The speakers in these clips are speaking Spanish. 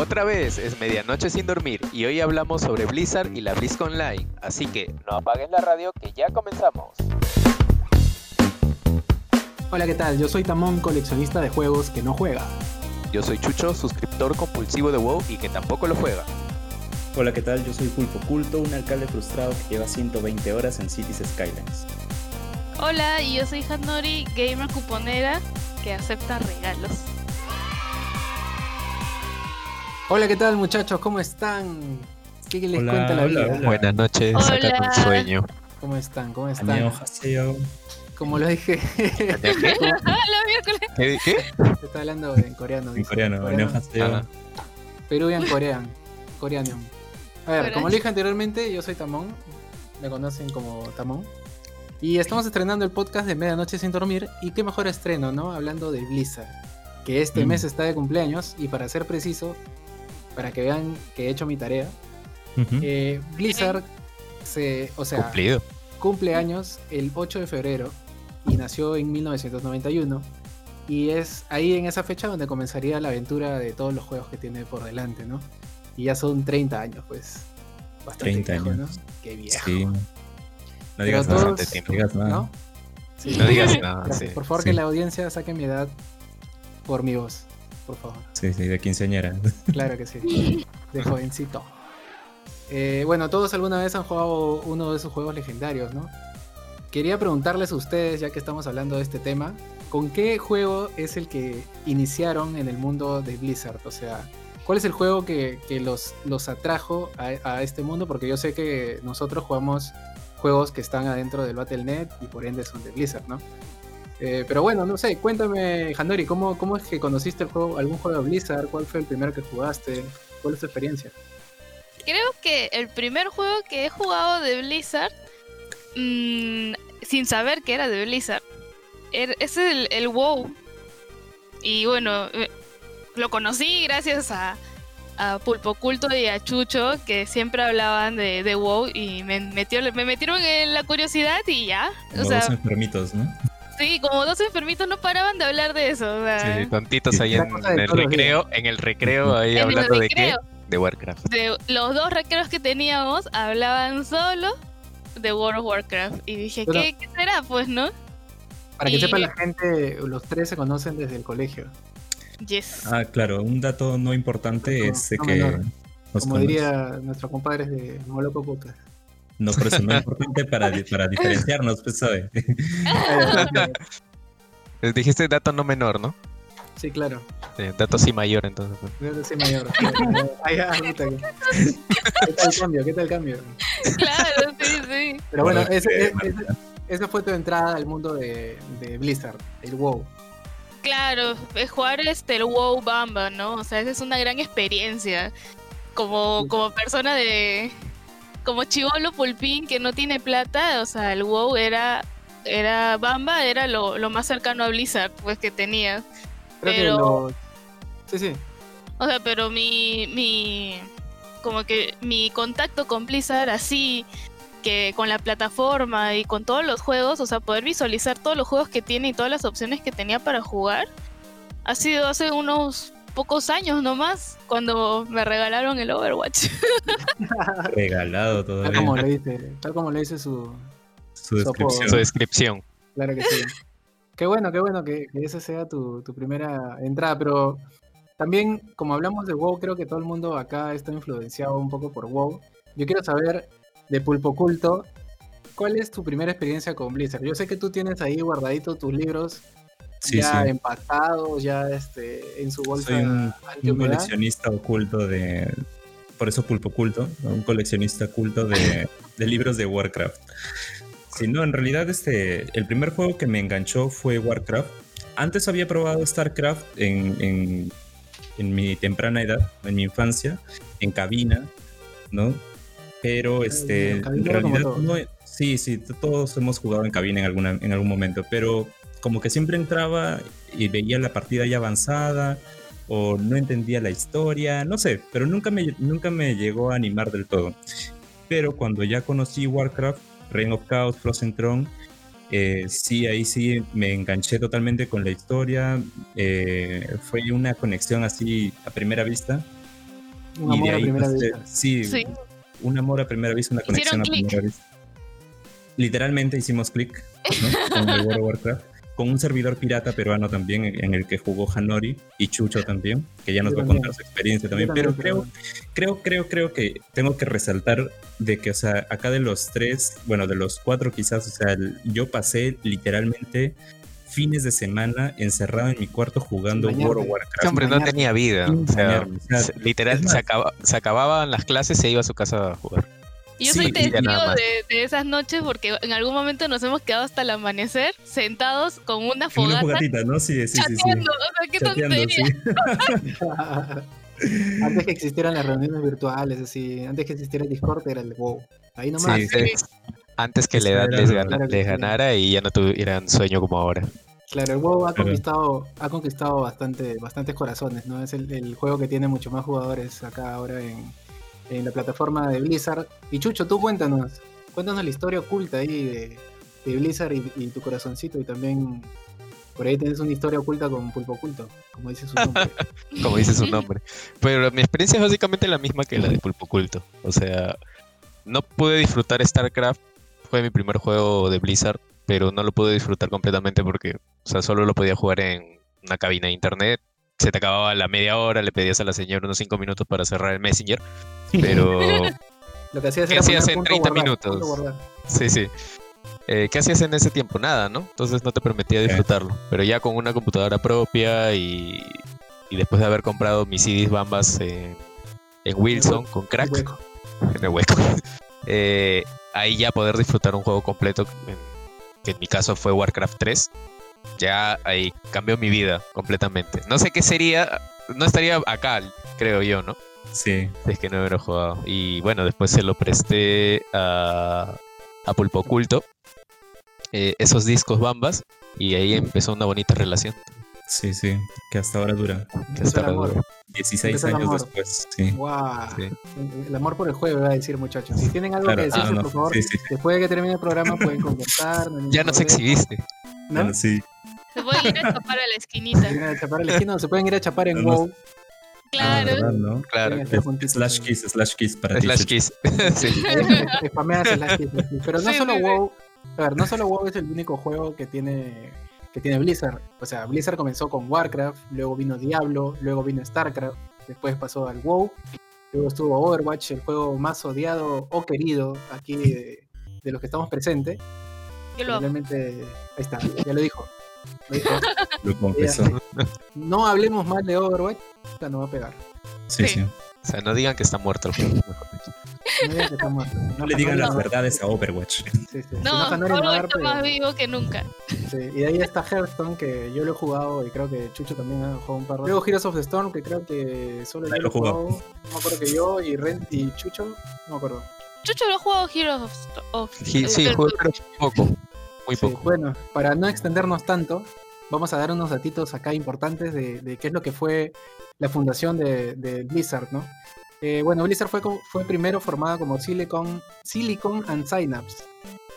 Otra vez es medianoche sin dormir y hoy hablamos sobre Blizzard y la BlizzCon Online, así que no apaguen la radio que ya comenzamos. Hola, ¿qué tal? Yo soy Tamón, coleccionista de juegos que no juega. Yo soy Chucho, suscriptor compulsivo de WoW y que tampoco lo juega. Hola, ¿qué tal? Yo soy Pulpo Culto, un alcalde frustrado que lleva 120 horas en Cities Skylines. Hola, y yo soy Hanori, gamer cuponera que acepta regalos. Hola, ¿qué tal muchachos? ¿Cómo están? ¿Qué les Hola, cuenta la hola, vida? hola. Buenas noches, Hola. sacan un sueño. ¿Cómo están? ¿Cómo están? Annyeonghaseyo. Como lo dije. ¿Qué? ¿Qué? se está hablando en coreano. En dice. coreano, Annyeonghaseyo. Ah, Peruvian Corean. Coreano. A ver, Coreano. como lo dije anteriormente, yo soy Tamón. Me conocen como Tamón. Y estamos estrenando el podcast de Medianoche sin dormir. Y qué mejor estreno, ¿no? Hablando de Blizzard. Que este Mm. mes está de cumpleaños. Y para ser preciso, para que vean que he hecho mi tarea, eh, Blizzard se. O sea, cumplido. cumple años el 8 de febrero y nació en 1991. Y es ahí en esa fecha donde comenzaría la aventura de todos los juegos que tiene por delante, ¿no? Y ya son 30 años, pues. Bastante 30 viejo, años. ¿no? Qué viejo. Sí. No digas nada. Tiempo. No digas nada. ¿No? Sí. No digas nada. Sí. Por favor, Sí. que la audiencia saque mi edad por mi voz. Por favor. Sí, sí, de quinceañera. Claro que sí. De jovencito. Eh, bueno, todos alguna vez han jugado uno de esos juegos legendarios, ¿no? Quería preguntarles a ustedes, ya que estamos hablando de este tema, ¿con qué juego es el que iniciaron en el mundo de Blizzard? O sea, ¿cuál es el juego que, que los, los atrajo a, a este mundo? Porque yo sé que nosotros jugamos juegos que están adentro del Battle.net y por ende son de Blizzard, ¿no? Eh, pero bueno, no sé, cuéntame, Handori, ¿cómo, ¿cómo es que conociste el juego, algún juego de Blizzard? ¿Cuál fue el primero que jugaste? ¿Cuál es tu experiencia? Creo que el primer juego que he jugado de Blizzard, mm, sin saber que era de Blizzard, er- es el, el WoW. Y bueno, eh, lo conocí gracias a, a Pulpo Culto y a Chucho, que siempre hablaban de, de WoW y me, metió, me metieron en la curiosidad y ya. O sea, enfermitos, ¿no? Sí, como dos enfermitos no paraban de hablar de eso. o sea, Sí, tontitos ahí en, el recreo, en el recreo ahí en el hablando de qué? De Warcraft. de los dos recreos que teníamos hablaban solo de World of Warcraft. Y dije, Pero- ¿qué, qué será? Pues, ¿no? Para que sepa la gente, los tres se conocen desde el colegio. Yes. Ah, claro, un dato no importante No, es de no que. nos Como conoce- diría nuestro compadre de Moloco Podcast. No, por eso no es importante para, para diferenciarnos, pues, ¿sabe? Les dijiste dato no menor, ¿no? Sí, claro. Sí, dato sí mayor, entonces. Debe ser mayor. Ay, ah, puta que- ¿Qué tal el cambio? ¿Qué tal el cambio? claro, sí, sí. Pero bueno, Bueno, ese- eh, ese- esa fue tu entrada al mundo de, de Blizzard, el WoW. Claro, es jugar este, el WoW Bamba, ¿no? O sea, esa es una gran experiencia. Como, como persona de. Como chivolo pulpín que no tiene plata, o sea, el WoW era. Era Bamba, era lo, lo más cercano a Blizzard, pues que tenía. Creo Pero- que Sí, sí. O sea, pero mi, mi, como que mi contacto con Blizzard así, que con la plataforma y con todos los juegos, o sea, poder visualizar todos los juegos que tiene y todas las opciones que tenía para jugar, ha sido hace unos pocos años nomás, cuando me regalaron el Overwatch. Regalado Tal todavía. como le dice, tal como le dice su. Descripción. Su descripción. Claro que sí. Qué bueno, qué bueno que, que esa sea tu, tu primera entrada, pero también, como hablamos de WoW, creo que todo el mundo acá está influenciado un poco por WoW. Yo quiero saber, de Pulpo Culto, ¿cuál es tu primera experiencia con Blizzard? Yo sé que tú tienes ahí guardadito tus libros Sí, ya sí. empacados, ya este, en su bolsa Soy un, coleccionista oculto de. Por eso pulpo culto, ¿no? un coleccionista oculto de, de libros de Warcraft. Sí, no, en realidad este, el primer juego que me enganchó fue Warcraft. Antes había probado StarCraft en, en, en mi temprana edad, en mi infancia, en cabina, ¿no? Pero este, en realidad no, sí, sí, todos hemos jugado en cabina en, alguna, en algún momento, pero como que siempre entraba y veía la partida ya avanzada o no entendía la historia, no sé, pero nunca me, nunca me llegó a animar del todo. Pero cuando ya conocí Warcraft, Reign of Chaos, Frozen Throne, eh, sí, ahí sí me enganché totalmente con la historia. eh, fue una conexión así a primera vista. Un y amor de a ahí primera pasé- vista. sí, Sí. un amor a primera vista, una conexión a primera vista. Literalmente hicimos clic ¿no? con el World of Warcraft, con un servidor pirata peruano también en en el que jugó Hanori y Chucho también, que ya nos Yo va a contar su experiencia también. también, Pero creo, creo, creo, creo que tengo que resaltar de que, o sea, acá de los tres, bueno, de los cuatro quizás, o sea, el- yo pasé literalmente fines de semana encerrado en mi cuarto jugando World of. Warcraft. Hombre no tenía vida. O sea, literal, se, acaba- se acababan las clases, se iba a su casa a jugar. Y Yo Sí, soy testigo de, de esas noches porque en algún momento nos hemos quedado hasta el amanecer sentados con una En una fogata fogatita, ¿no? Sí, sí, sí. sí. chateando. O sea, qué Chateando, tontería. sí. antes que existieran las reuniones virtuales, así, antes que existiera el Discord era el WoW. Ahí nomás. Sí, Antes, antes que la edad les, lo- gana- Claro que les ganara y ya no tuvieran sueño como ahora. Claro, el WoW ha conquistado, ha conquistado bastante, bastantes corazones, ¿no? Es el, el juego que tiene mucho más jugadores acá ahora en, en la plataforma de Blizzard. Y Chucho, tú cuéntanos, cuéntanos la historia oculta ahí de, Blizzard y, tu corazoncito. Y también por ahí tienes una historia oculta con Pulpo Oculto, como dice su nombre. como dice su nombre. Pero mi experiencia es básicamente la misma que la de Pulpo Oculto. O sea, no pude disfrutar StarCraft, fue mi primer juego de Blizzard, pero no lo pude disfrutar completamente porque, o sea, solo lo podía jugar en una cabina de internet. Se te acababa la media hora, le pedías a la señora unos 5 minutos para cerrar el Messenger. Pero, Lo que hacías ¿Qué era hacías poner en punto 30 guardar, minutos? sí, sí. Eh, ¿Qué hacías en ese tiempo? Nada, ¿no? Entonces no te permitía disfrutarlo. Pero ya con una computadora propia y, y después de haber comprado mis CDs Bambas en, en Wilson con crack, Hueco. en el hueco, eh, ahí ya poder disfrutar un juego completo, en- que en mi caso fue Warcraft 3, ya ahí cambió mi vida completamente. No sé qué sería, no estaría acá, creo yo, ¿no? Sí. Es que no hubiera jugado. Y bueno, después se lo presté a, a Pulpo Oculto, eh, esos discos Bambas, y ahí empezó una bonita relación. Sí, sí, que hasta ahora dura. que hasta ahora dura. 16 Empezó el años amor. después, sí. Sí. El amor por el juego, va a decir, muchachos. Si tienen algo Claro, que decirse, ah, no, por favor, sí, sí. después de que termine el programa pueden conversar. no Ya nos problema, exhibiste. ¿no? Bueno, sí. Se puede ir a chapar a la esquinita. Se pueden ir a chapar a la esquina se pueden ir a chapar en No, no. WoW. Claro. ¿verdad, no? Claro. Slash kiss, slash kiss para ti. Slash. Kiss. sí. Slash Kiss. Pero no Sí, solo sí, sí. WoW. A ver, no solo WoW es el único juego que tiene que tiene Blizzard. O sea, Blizzard comenzó con Warcraft, luego vino Diablo, luego vino Starcraft, después pasó al WoW, luego estuvo Overwatch, el juego más odiado o querido aquí de, de los que estamos presentes. Yo lo. Realmente, ahí está, ya lo dijo. Lo confesó. No hablemos mal de Overwatch, ya no va a pegar. Sí, Sí. sí. O sea, no digan que está muerto el juego. No digan que está muerto. No le digan las no- verdades a Overwatch. Sí, sí. Si No, dar, está pero- más vivo que nunca. Sí, y de ahí está Hearthstone, que yo lo he jugado y creo que Chucho también ha jugado un par de Luego Heroes of the Storm, que creo que solo yo lo he jugado. No me acuerdo que yo y Ren y Chucho, no me acuerdo. Chucho lo ha jugado Heroes of, of- Sí, sí, of- jugué, pero poco. Muy Sí, poco. bueno, para no extendernos tanto, vamos a dar unos datitos acá importantes de, de qué es lo que fue la fundación de, de Blizzard, ¿no? Eh, bueno, Blizzard fue, primero formada como Silicon, Silicon and Synapse,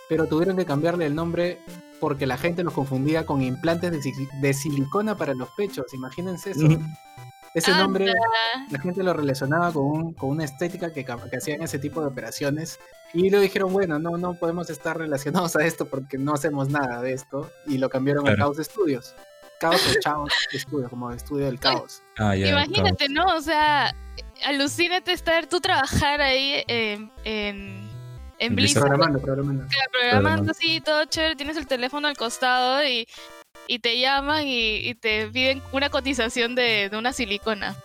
pero tuvieron que cambiarle el nombre porque la gente los confundía con implantes de, si- de silicona para los pechos, imagínense eso. Ese Anda. nombre la gente lo relacionaba con, un- con una estética que, ca- que hacían ese tipo de operaciones y lo dijeron, bueno, no, no podemos estar relacionados a esto porque no hacemos nada de esto y lo cambiaron a Claro. Chaos Studios. Chaos o Chaos Studios, como estudio del caos. Ah, ya. Imagínate, ¿no? O sea, alucínate estar tú trabajar ahí en, en, en Blizzard. Programando, programando. claro, programando así, todo chévere, tienes el teléfono al costado y, y te llaman y, y te piden una cotización de, de una silicona.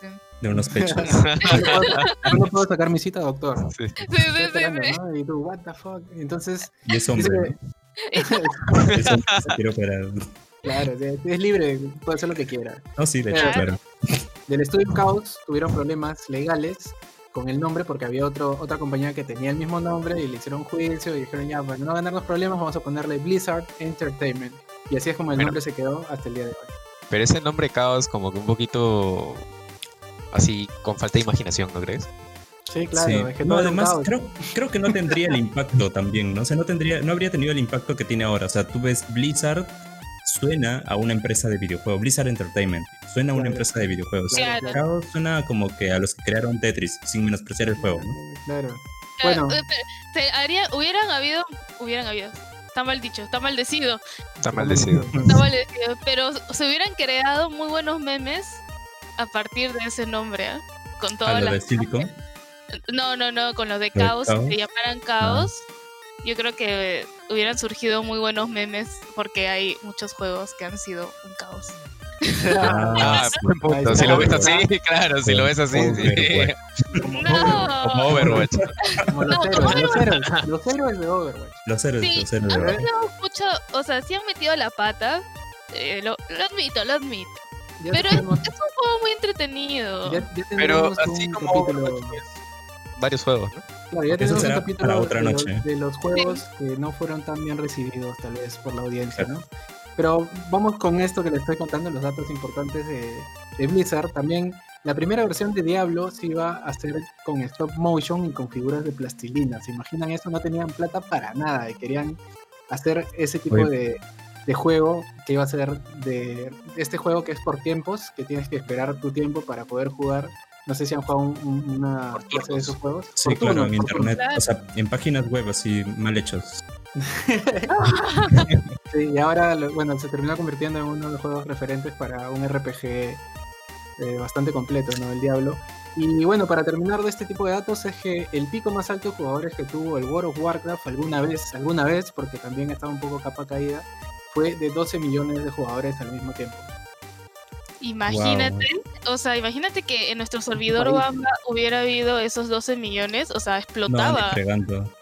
De unos pechos. No puedo sacar mi cita, doctor. Sí. Sí, sí, Estoy sí, esperando, sí. ¿no? Y tú, what the fuck. Entonces, Y es dice hombre, ¿no? Es hombre, se quiere operar. claro, es libre, puede hacer lo que quiera. No, sí, de hecho, claro. del estudio Chaos tuvieron problemas legales con el nombre porque había otro, otra compañía que tenía el mismo nombre y le hicieron juicio y dijeron ya, para no ganarnos problemas vamos a ponerle Blizzard Entertainment. Y así es como el Bueno. nombre se quedó hasta el día de hoy. Pero ese nombre caos como que un poquito así con falta de imaginación, ¿no crees? Sí, claro. Sí. es que No, además, creo, creo que no tendría el impacto también, ¿no? O sea, no, tendría, no habría tenido el impacto que tiene ahora. O sea, tú ves Blizzard, suena a una empresa de videojuegos, Blizzard Entertainment, suena a una Claro. empresa de videojuegos. Claro. Chaos suena como que a los que crearon Tetris, sin menospreciar el juego, ¿no? Claro. Eh, Bueno. eh, se haría, hubieran habido, hubieran habido, está mal dicho, está maldecido, Está maldecido. está maldecido, pero se hubieran creado muy buenos memes a partir de ese nombre, ¿ah? Con A todas lo de las... Silicon. No, no, no, con los de de caos, si Caos? se llamaran caos, yo creo que hubieran surgido muy buenos memes porque hay muchos juegos que han sido un caos. Ah, buen punto. Si lo ves así, claro, si lo ves así, sí. Overwatch. Como No, Overwatch. Como los No, héroes, como los héroes, los héroes de Overwatch. Los héroes, Sí. los héroes. de- metido mucho, o sea, sí han metido la pata, eh, lo, lo admito, lo admito, Ya pero es, tenemos, es un juego muy entretenido. ya, ya Pero así un como capítulo. Varios juegos, ¿no? Claro, ya Eso tenemos un capítulo para otra de, los- noche. de los juegos que no fueron tan bien recibidos, tal vez, por la audiencia, ¿no? Pero vamos con esto que les estoy contando, los datos importantes de, de Blizzard. También la primera versión de Diablo se iba a hacer con stop motion y con figuras de plastilina. ¿Se imaginan eso? No tenían plata para nada y querían hacer ese tipo Oye. de, de juego que iba a ser de este juego que es por tiempos, que tienes que esperar tu tiempo para poder jugar. No sé si han jugado un- un- una clase de esos juegos. Sí, claro, en internet, o sea, en páginas web así mal hechos. Sí, y ahora, bueno, se terminó convirtiendo en uno de los juegos referentes para un RPG eh, bastante completo, ¿no? El Diablo. Y bueno, para terminar de este tipo de datos es que el pico más alto de jugadores que tuvo el World of Warcraft alguna vez, alguna vez, porque también estaba un poco capa caída, fue de 12 millones de jugadores al mismo tiempo. Imagínate, o sea, imagínate que en nuestro servidor. Bamba hubiera habido esos 12 millones, o sea, explotaba.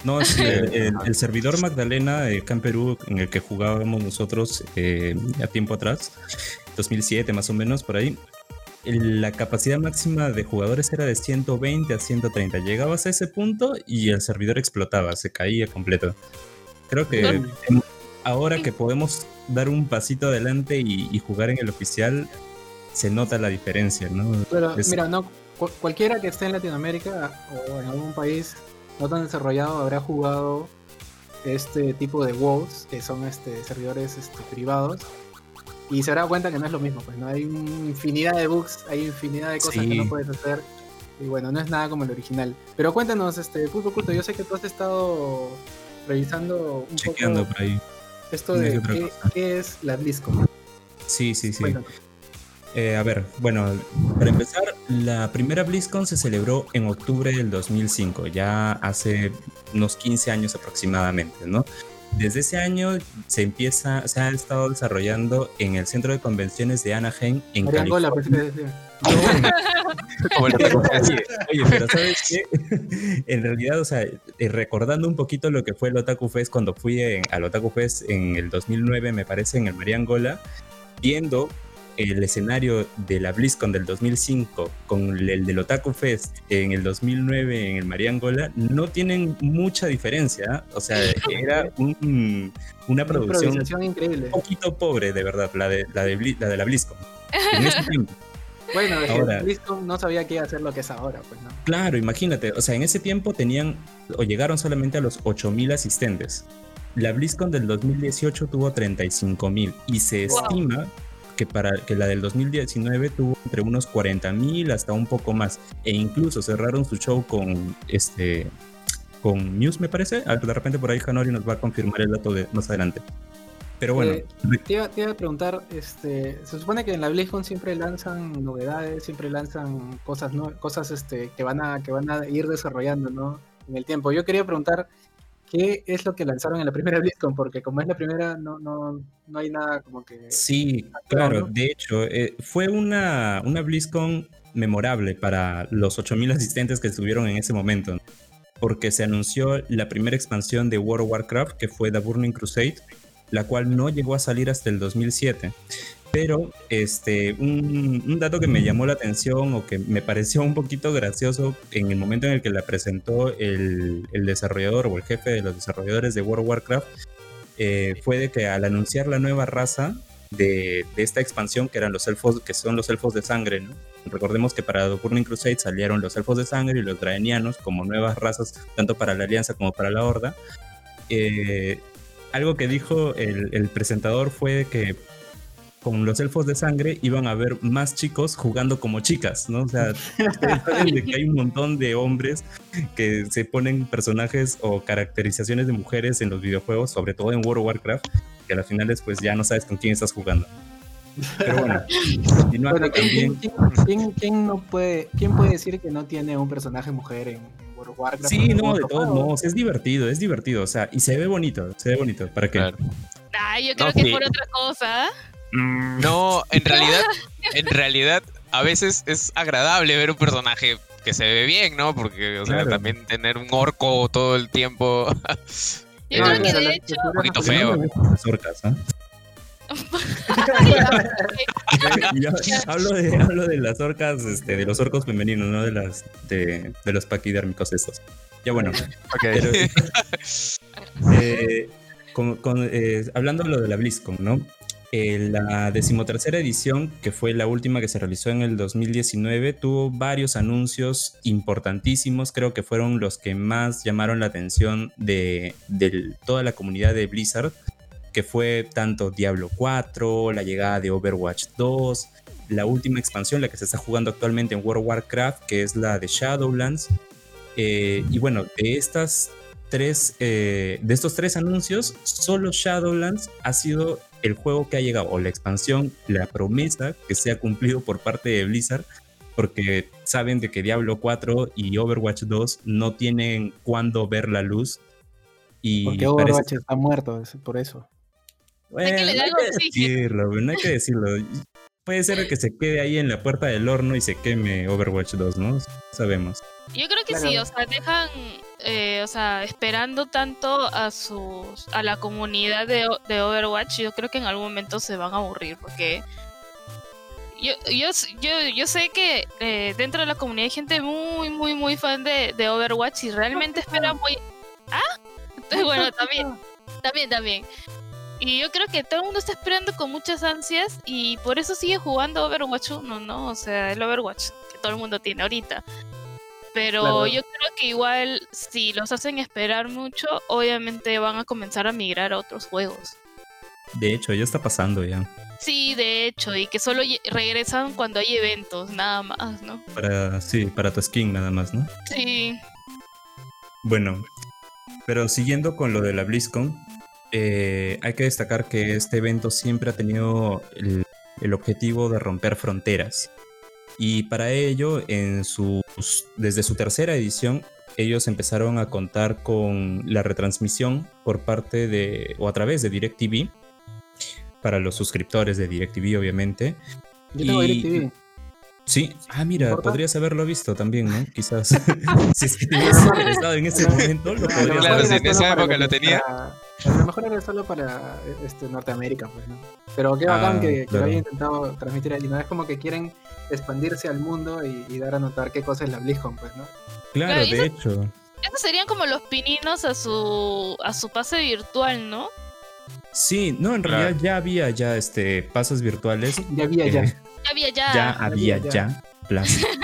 No, sí, el, el- el servidor Magdalena de Camp Perú, en el que jugábamos nosotros eh, a tiempo atrás, 2007 más o menos, por ahí, el- la capacidad máxima de jugadores era de 120 a 130. Llegabas a ese punto y el servidor explotaba, se caía completo. Creo que. Ahora que podemos dar un pasito adelante y, y jugar en el oficial, se nota la diferencia, ¿no? Pero Es- mira, no cu- cualquiera que esté en Latinoamérica o en algún país no tan desarrollado habrá jugado este tipo de WoWs, que son este, servidores este, privados, y se dará cuenta que no es lo mismo, pues no hay infinidad de bugs, hay infinidad de cosas que no puedes hacer, y bueno, no es nada como el original. Pero cuéntanos, este, Pulpo Culto, yo sé que tú has estado revisando un Chequeando poco por ahí. Esto de qué, es la BlizzCon. Sí, sí, sí. Eh, a ver, bueno, para empezar, la primera BlizzCon se celebró en octubre del 2005, ya hace unos 15 años aproximadamente, ¿no? Desde ese año se empieza, se ha estado desarrollando en el centro de convenciones de Anaheim, en California. Como el Oye, pero ¿sabes qué? En realidad, o sea, eh, recordando un poquito lo que fue el Otaku Fest cuando fui en- al Otaku Fest en el 2009, me parece, en el María Angola, viendo el escenario de la BlizzCon del 2005 con el del Otaku Fest en el 2009 en el María Angola, no tienen mucha diferencia. ¿ah? O sea, era un- una producción improvisación increíble. un poquito pobre, de verdad, la de la, de, la, de la BlizzCon. En ese tiempo. Bueno, es que BlizzCon no sabía que iba a hacer lo que es ahora, pues no. Claro, imagínate, o sea, en ese tiempo tenían o llegaron solamente a los 8000 asistentes. La BlizzCon del 2018 tuvo 35000 y se Wow. estima que para que la del 2019 tuvo entre unos 40000 hasta un poco más e incluso cerraron su show con este con Muse me parece, Ah, de repente por ahí Hanori nos va a confirmar el dato de más adelante. Pero bueno, Eh, te, iba, te iba a preguntar, este, se supone que en la BlizzCon siempre lanzan novedades, siempre lanzan cosas, ¿no? cosas este, que van a que van a ir desarrollando, ¿no? En el tiempo. Yo quería preguntar qué es lo que lanzaron en la primera BlizzCon, porque como es la primera, no, no, no hay nada como que. Sí, ¿no? claro. De hecho, eh, fue una, una BlizzCon memorable para los 8.000 asistentes que estuvieron en ese momento, porque se anunció la primera expansión de World of Warcraft, que fue The Burning Crusade, la cual no llegó a salir hasta el 2007. Pero este, un, dato que me llamó la atención o que me pareció un poquito gracioso en el momento en el que la presentó el, el desarrollador o el jefe de los desarrolladores de World of Warcraft, eh, fue de que al anunciar la nueva raza de, de, esta expansión, que eran los elfos, que son los elfos de sangre. Recordemos que para The Burning Crusade salieron los elfos de sangre y los draenianos como nuevas razas, tanto para la Alianza como para la Horda. Eh, algo que dijo el, el, presentador fue que con los elfos de sangre iban a haber más chicos jugando como chicas, ¿no? O sea, ustedes saben de que hay un montón de hombres que se ponen personajes o caracterizaciones de mujeres en los videojuegos, sobre todo en World of Warcraft, que a las finales pues ya no sabes con quién estás jugando. Pero bueno, ¿quién, también. quién- quién- quién no puede, ¿quién puede decir que no tiene un personaje mujer en, en World of Warcraft? Sí, ¿En no, de todos modos, es divertido, es divertido, o sea, y se ve bonito, se ve bonito, ¿para qué? Claro. Yo creo No, que sí. es por otra cosa. Mm, No, en realidad, en realidad, a veces es agradable ver un personaje que se ve bien, ¿no? Porque, o sea, Claro. también tener un orco todo el tiempo. Yo Eh, creo que pero la- de hecho. Un poquito feo. Yo hablo, de, hablo de las orcas, este, de los orcos femeninos, no de las de, de los paquidérmicos estos. Ya bueno, pero, eh, con- con, eh, hablando de lo de la BlizzCon, ¿no? Eh, la decimotercera edición, que fue la última que se realizó en el 2019, tuvo varios anuncios importantísimos, creo que fueron los que más llamaron la atención de, de toda la comunidad de Blizzard, que fue tanto Diablo 4, la llegada de Overwatch 2, la última expansión, la que se está jugando actualmente en World of Warcraft, que es la de Shadowlands. Eh, y bueno, de estas tres, eh, de estos tres anuncios, solo Shadowlands ha sido el juego que ha llegado, o la expansión, la promesa que se ha cumplido por parte de Blizzard, porque saben de que Diablo 4 y Overwatch 2 no tienen cuándo ver la luz. Y Porque parece- Overwatch está muerto, es por eso. Hay que no hay que decirlo, no hay que decirlo. Puede ser que se quede ahí en la puerta del horno y se queme Overwatch 2, ¿no? Sabemos. Yo creo que Claro. sí, o sea, dejan, eh, o sea, esperando tanto a sus, a la comunidad de, de Overwatch, yo creo que en algún momento se van a aburrir, porque yo, yo, yo, yo sé que eh, dentro de la comunidad hay gente muy, muy, muy fan de, de Overwatch y realmente esperan muy... ¿Ah? Entonces, bueno, también, también, también. Y yo creo que todo el mundo está esperando con muchas ansias y por eso sigue jugando Overwatch 1, ¿no? O sea, el Overwatch que todo el mundo tiene ahorita. Pero Claro. yo creo que igual si los hacen esperar mucho, obviamente van a comenzar a migrar a otros juegos. De hecho, ya está pasando ya. Sí, de hecho, y que solo regresan cuando hay eventos, nada más, ¿no? Para, sí, para tu skin nada más, ¿no? Sí. Bueno, pero siguiendo con lo de la BlizzCon, eh, hay que destacar que este evento siempre ha tenido el, el objetivo de romper fronteras. Y para ello, en sus, desde su tercera edición, ellos empezaron a contar con la retransmisión por parte de, o a través de DirecTV, para los suscriptores de DirecTV, obviamente. Yo tengo Y- DirecTV. Sí, ah, mira, ¿Importa? podrías haberlo visto también, ¿no? Quizás. si es que te hubieras interesado en ese momento, lo podrías Claro, si en esa época lo tenía. para- a lo mejor era solo para este, Norteamérica, pues, ¿no? Pero qué bacán Ah, que, que claro. lo hayan intentado transmitir allí, ¿no? Es como que quieren expandirse al mundo y, y dar a notar qué cosa es la BlizzCon, pues, ¿no? Claro, de hecho. Estos serían como los pininos a su a su pase virtual, ¿no? Sí, no, en Claro. realidad ya había ya este pasos virtuales. Ya había, ya. eh, Ya había ya. ya había ya. ya. Plaza.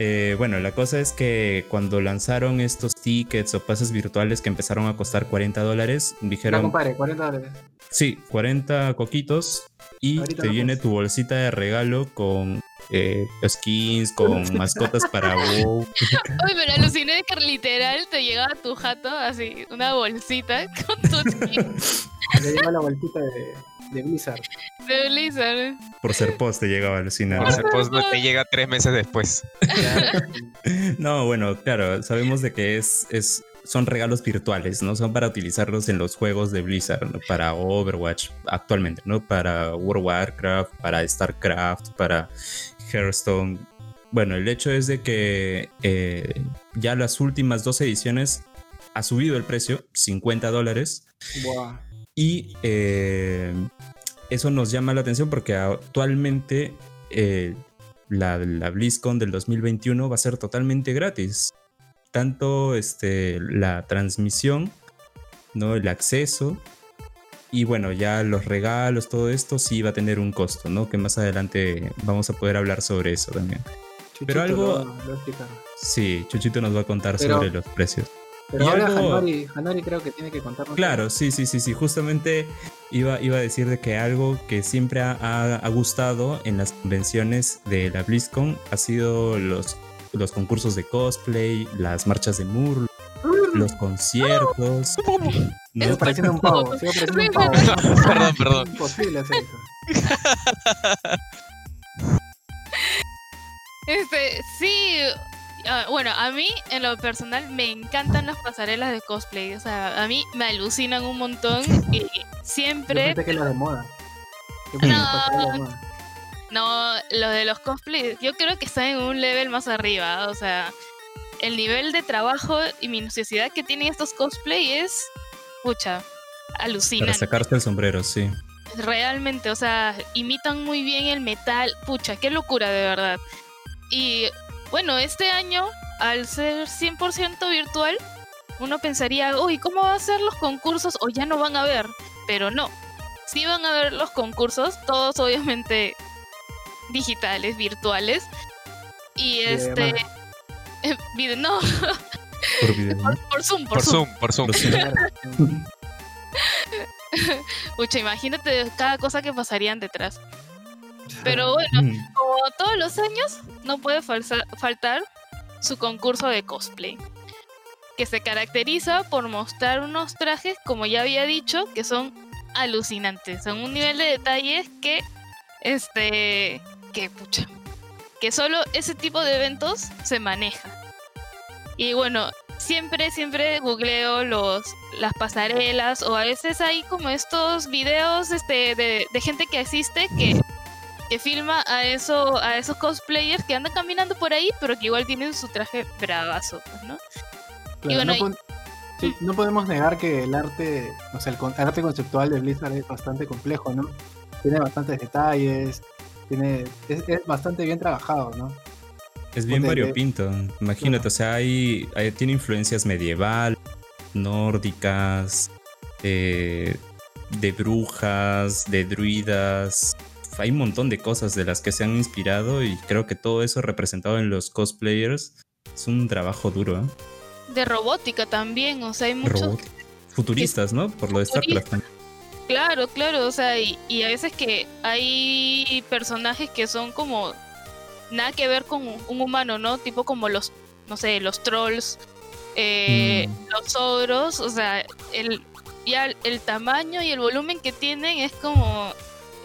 Eh, bueno, la cosa es que cuando lanzaron estos tickets o pases virtuales que empezaron a costar 40 dólares, No, dijeron, compadre, 40 dólares. sí, 40 coquitos y Ahorita te no viene tu bolsita de regalo con eh, skins, con mascotas para WoW. Ay, pero aluciné de que literal te llegaba tu jato así, una bolsita con tu skin Ya llegó la vueltita de, de Blizzard. de Blizzard. Por ser post te llegaba a alucinar. Por ese post no te llega tres meses después. No, bueno, claro, sabemos de que es, es, son regalos virtuales, ¿no? Son para utilizarlos en los juegos de Blizzard, ¿no? para Overwatch actualmente, ¿no? Para World of Warcraft, para StarCraft, para Hearthstone. Bueno, el hecho es de que eh, ya las últimas dos ediciones ha subido el precio, 50 dólares, Buah. Y eh, eso nos llama la atención porque actualmente eh, la, la BlizzCon del 2021 va a ser totalmente gratis. Tanto este, la transmisión, ¿no? el acceso y bueno, ya los regalos, todo esto sí va a tener un costo, ¿no? Que más adelante vamos a poder hablar sobre eso también. Chuchito Pero algo- lo-. Sí, Chuchito nos va a contar Pero- sobre los precios. Pero Y ahora algo- Hanori, Hanori creo que tiene que contarnos. Claro, sí, sí, sí, sí. Justamente iba, iba a decir de que algo que siempre ha, ha- gustado en las convenciones de la BlizzCon ha sido los, los concursos de cosplay, las marchas de Murlo, los conciertos. ¿no? Sigo pareciendo un pavo, sigo pareciendo un pavo. Perdón, perdón. Imposible hacer eso. Este, sí. Ah, bueno, a mí, en lo personal, me encantan las pasarelas de cosplay. O sea, a mí me alucinan un montón y Yo siempre. pensé que era de moda. Yo No. era de moda. No, lo de los cosplays, yo creo que están en un level más arriba. O sea, el nivel de trabajo y minuciosidad que tienen estos cosplay es. Pucha, Para alucinante. sacarse el sombrero, sí. Realmente, o sea, imitan muy bien el metal. Pucha, qué locura, de verdad. Y bueno, este año, al ser 100% virtual, uno pensaría, uy, ¿cómo va a ser los concursos? O ya no van a ver. Pero no, sí van a ver los concursos, todos obviamente digitales, virtuales. Y este. video- no, Por video, ¿no? por, por Zoom, por, Por Zoom. Zoom, por Zoom. Por Zoom. Pucha, imagínate cada cosa que pasarían detrás. Pero bueno, Mm. como todos los años, no puede faltar su concurso de cosplay, que se caracteriza por mostrar unos trajes, como ya había dicho, que son alucinantes, son un nivel de detalles que, este, que pucha, que solo ese tipo de eventos se maneja. Y bueno, siempre, siempre googleo los, las pasarelas o a veces hay como estos videos este, de, de gente que asiste que que filma a eso a esos cosplayers que andan caminando por ahí, pero que igual tienen su traje bravazo, pues, ¿no? Claro, bueno, no, y- sí, no podemos negar que el arte, o sea, el con- arte conceptual de Blizzard es bastante complejo, ¿no? Tiene bastantes detalles, tiene, es, es bastante bien trabajado, ¿no? Es bien variopinto. Imagínate, o sea, hay, hay- tiene influencias medieval, nórdicas, eh, de brujas, de druidas. Hay un montón de cosas de las que se han inspirado y creo que todo eso representado en los cosplayers es un trabajo duro, ¿eh? De robótica también, o sea, hay muchos... Robot- Futuristas, ¿no? Por lo de Futurista. StarCraft. Claro, claro, o sea, y, y a veces que hay personajes que son como nada que ver con un humano, ¿no? Tipo como los, no sé, los trolls, eh, Mm. los ogros, o sea, el, ya el tamaño y el volumen que tienen es como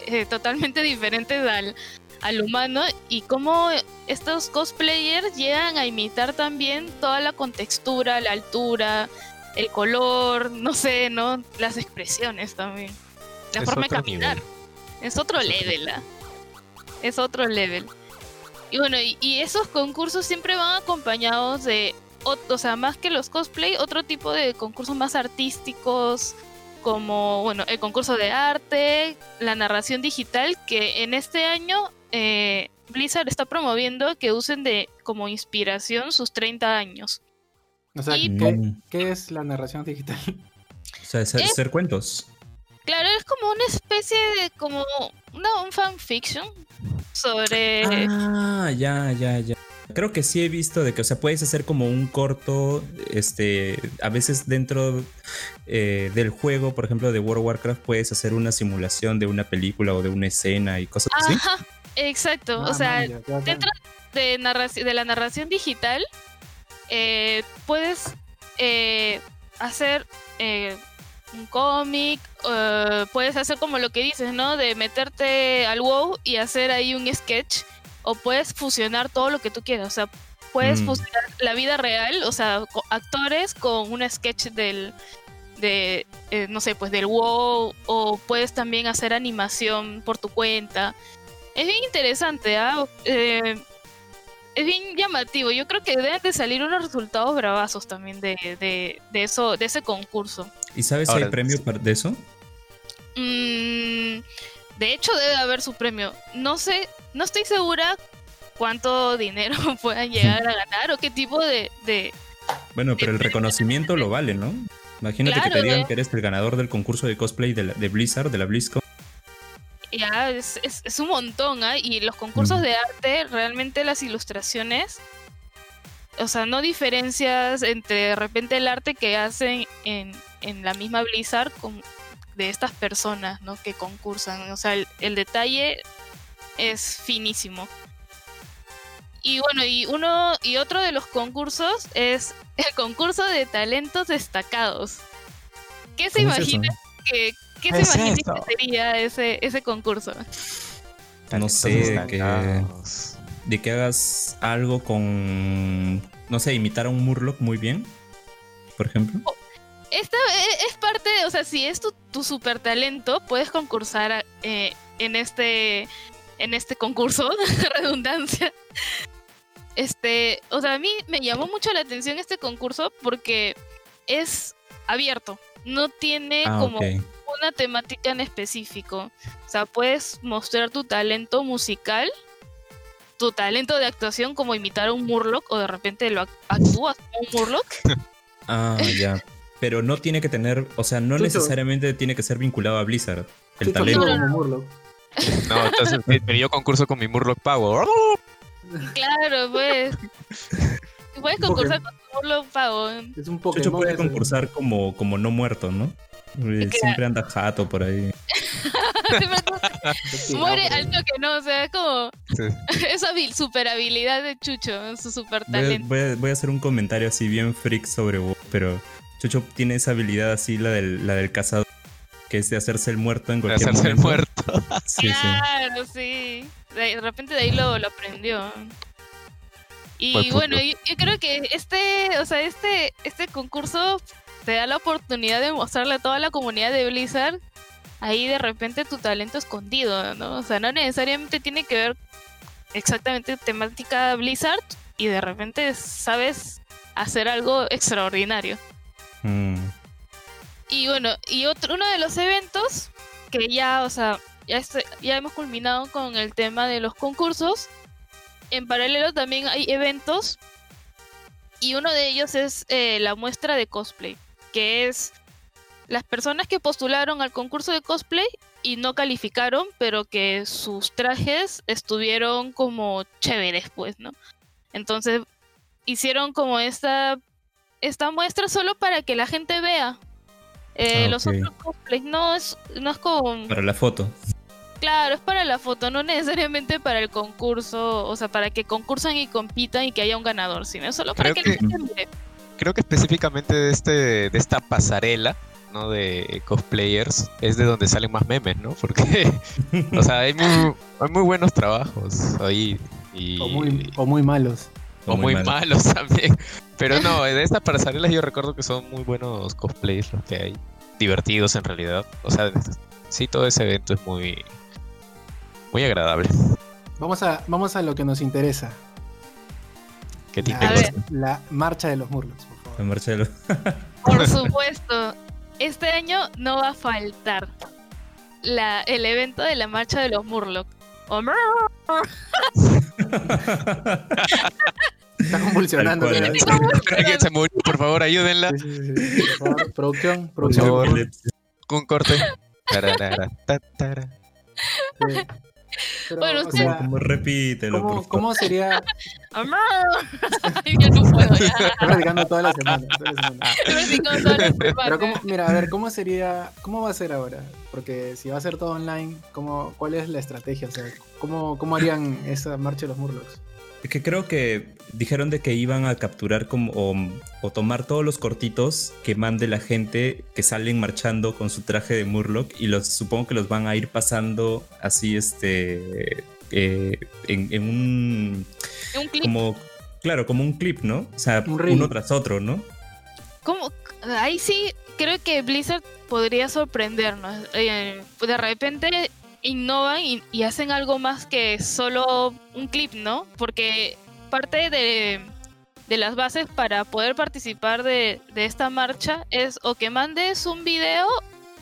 eh, totalmente diferente al, al humano y cómo estos cosplayers llegan a imitar también toda la contextura, la altura, el color, no sé, ¿no? Las expresiones también. La Es forma de caminar. nivel. Es otro Es otro level, ¿ah? Es otro level. Y bueno, y, y esos concursos siempre van acompañados de, o sea, más que los cosplay, otro tipo de concursos más artísticos, como, bueno, el concurso de arte, la narración digital, que en este año eh, Blizzard está promoviendo que usen de como inspiración sus 30 años. O sea, Y- ¿qué, Mm. qué es la narración digital? O sea, hacer, Es- hacer cuentos. Claro, es como una especie de, como, una, un fanfiction sobre... Ah, ya, ya, ya. Creo que sí he visto de que, o sea, puedes hacer como un corto, este, a veces dentro eh, del juego, por ejemplo, de World of Warcraft, puedes hacer una simulación de una película o de una escena y cosas así. Ajá, exacto. o Ah, sea, man, ya, dentro de, de la narración digital, eh, puedes eh, hacer eh, un cómic, eh, puedes hacer como lo que dices, ¿no? De meterte al WoW y hacer ahí un sketch, o puedes fusionar todo lo que tú quieras, o sea, puedes Mm. fusionar la vida real, o sea, actores con un sketch del de eh, no sé, pues del WoW o puedes también hacer animación por tu cuenta. Es bien interesante, ¿ah? Eh, es bien llamativo. Yo creo que deben de salir unos resultados bravazos también de, de, de eso, de ese concurso. ¿Y sabes si hay premio de eso? Mm, de hecho, debe haber su premio. No sé, no estoy segura cuánto dinero puedan llegar a ganar o qué tipo de, de, Bueno, pero el reconocimiento lo vale, ¿no? Imagínate que te digan ¿eh? que eres el ganador del concurso de cosplay de, la- de Blizzard, de la BlizzCon. Ya, es, es, es un montón, ¿ah? Y los concursos Mm. de arte, realmente las ilustraciones o sea, no diferencias entre de repente el arte que hacen en, en la misma Blizzard con, de estas personas, ¿no? Que concursan. O sea, el, el detalle es finísimo. Y bueno, y uno y otro de los concursos es el concurso de talentos destacados. ¿Qué se ¿Cómo es imagina que qué ¿Qué se es imagina que sería ese ese concurso? No sé, de que, de que hagas algo con, no sé, imitar a un Murloc muy bien, por ejemplo. Esta e- es parte, de- o sea, si es tu, tu super talento, puedes concursar eh, en este en este concurso, redundancia. Este, o sea, a mí me llamó mucho la atención este concurso porque es abierto, no tiene Ah, como una temática en específico. O sea, puedes mostrar tu talento musical, tu talento de actuación como imitar a un Murloc o de repente lo ac- actúas como un Murloc. Ah, ya. Pero no tiene que tener, o sea, no necesariamente tiene que ser vinculado a Blizzard. El talento. No, entonces eh, pero yo concurso con mi Murloc Power. Claro, pues. Puedes concursar con tu Murloc pago. Es un Chucho puede concursar como, como no muerto, ¿no? Eh, que- Siempre anda jato por ahí. Muere no, al toque, ¿no? O sea, es como Sí. esa super habilidad de Chucho, su super Voy a, talento. voy a- voy a hacer un comentario así bien freak sobre vos, pero Chucho tiene esa habilidad así, la del, la del cazador, que es de hacerse el muerto en De cualquier hacerse el momento. muerto. Sí, sí. Claro, sí. De, de repente de ahí lo, lo aprendió. Y Buen punto. bueno, yo, yo creo que este, o sea, este, este concurso te da la oportunidad de mostrarle a toda la comunidad de Blizzard ahí de repente tu talento escondido, ¿no? O sea, no necesariamente tiene que ver exactamente temática Blizzard y de repente sabes hacer algo extraordinario. Mm. Y bueno, y otro, uno de los eventos que ya, o sea, ya, este- ya hemos culminado con el tema de los concursos. En paralelo también hay eventos y uno de ellos es eh, la muestra de cosplay, que es las personas que postularon al concurso de cosplay y no calificaron, pero que sus trajes estuvieron como chéveres, pues, ¿no? Entonces hicieron como esta, esta muestra solo para que la gente vea eh, Ah, los otros cosplays. No es, no es como... Para la foto. Claro, es para la foto, no necesariamente para el concurso, o sea, para que concursan y compitan y que haya un ganador, sino solo para Creo que, la que- gente mire. Creo que específicamente de este, de esta pasarela, ¿no? De cosplayers, es de donde salen más memes, ¿no? Porque, o sea, hay muy, hay muy buenos trabajos ahí. Y, O muy, o muy malos. O muy mal. malos también. Pero no, de estas pasarelas yo recuerdo que son muy buenos cosplays los que hay. Divertidos en realidad. O sea, sí, todo ese evento es muy, muy agradable. Vamos a, vamos a lo que nos interesa. ¿Qué te La, interesa? marcha de los Murlocs, por La favor. marcha de los- Por supuesto, este año no va a faltar la, el evento de la marcha de los Murloc. Está convulsionando. Tal cual, ¿no? Alguien se murió, por favor, ayúdenla. Sí, sí, sí, sí. Por favor, producción, Por producción. favor. Un corte. Pero, Bueno, o usted- sea, Como repítelo, por ¿cómo, favor. cómo sería? Ay, ya no puedo, ya. Estoy practicando toda la semana. toda la semana. Estoy practicando toda la Pero cómo, mira, a ver, ¿cómo sería, cómo va a ser ahora? Porque si va a ser todo online, ¿cómo, ¿cuál es la estrategia? O sea, ¿cómo, cómo harían esa marcha de los Murlocs? Es que creo que dijeron de que iban a capturar como, o, o tomar todos los cortitos que mande la gente que salen marchando con su traje de Murloc y los supongo que los van a ir pasando así este eh, en, en un Un clip. como claro como un clip no o sea Un uno tras otro no ¿Cómo? Ahí sí creo que Blizzard podría sorprendernos. Eh, de repente innovan y, y hacen algo más que solo un clip, ¿no? Porque parte de, de las bases para poder participar de, de esta marcha es o que mandes un video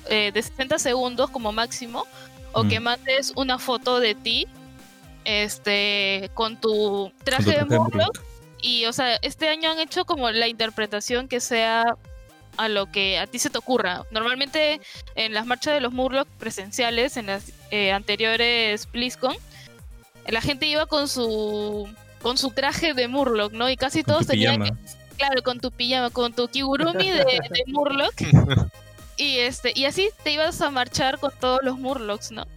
eh, de 60 segundos como máximo o Mm. que mandes una foto de ti este con tu traje, de Murloc. y, o sea, este año han hecho como la interpretación que sea a lo que a ti se te ocurra. Normalmente en las marchas de los Murloc presenciales, en las eh, anteriores BlizzCon, la gente iba con su con su traje de Murloc, ¿no? Y casi Con todos tu tenían, pijama. claro, con tu pijama, con tu kigurumi de, de Murloc. Y este, y así te ibas a marchar con todos los Murlocs, ¿no?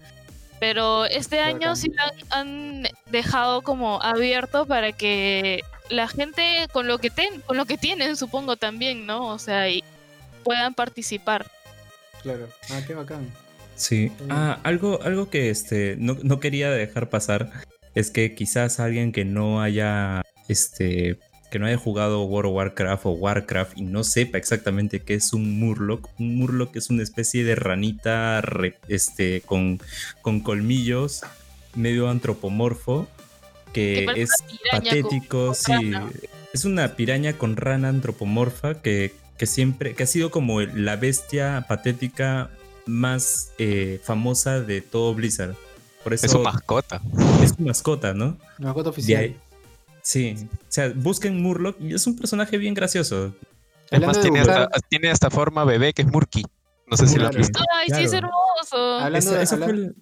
Pero este año sí lo han, han dejado como abierto para que la gente con lo que ten, con lo que tienen, supongo también, ¿no? O sea, y puedan participar. Claro. Ah, qué bacán. Sí. Ah, algo, algo que este, no, no quería dejar pasar es que quizás alguien que no haya este que no haya jugado World of Warcraft o Warcraft y no sepa exactamente qué es un Murloc. Un Murloc es una especie de ranita re- este, con, con colmillos, medio antropomorfo, Que es patético, con sí. Es una piraña con rana antropomorfa que, que siempre, que ha sido como la bestia patética más eh, famosa de todo Blizzard. Por eso Es su mascota. es su mascota, ¿no? La mascota oficial. ahí- sí, o sea, busquen Murloc y es un personaje bien gracioso. Además tiene hasta, tiene hasta forma bebé que es Murky. No sé si lo han Claro. visto. Ay, sí, es Claro. Hermoso. Hablando de- esa fue habla- el-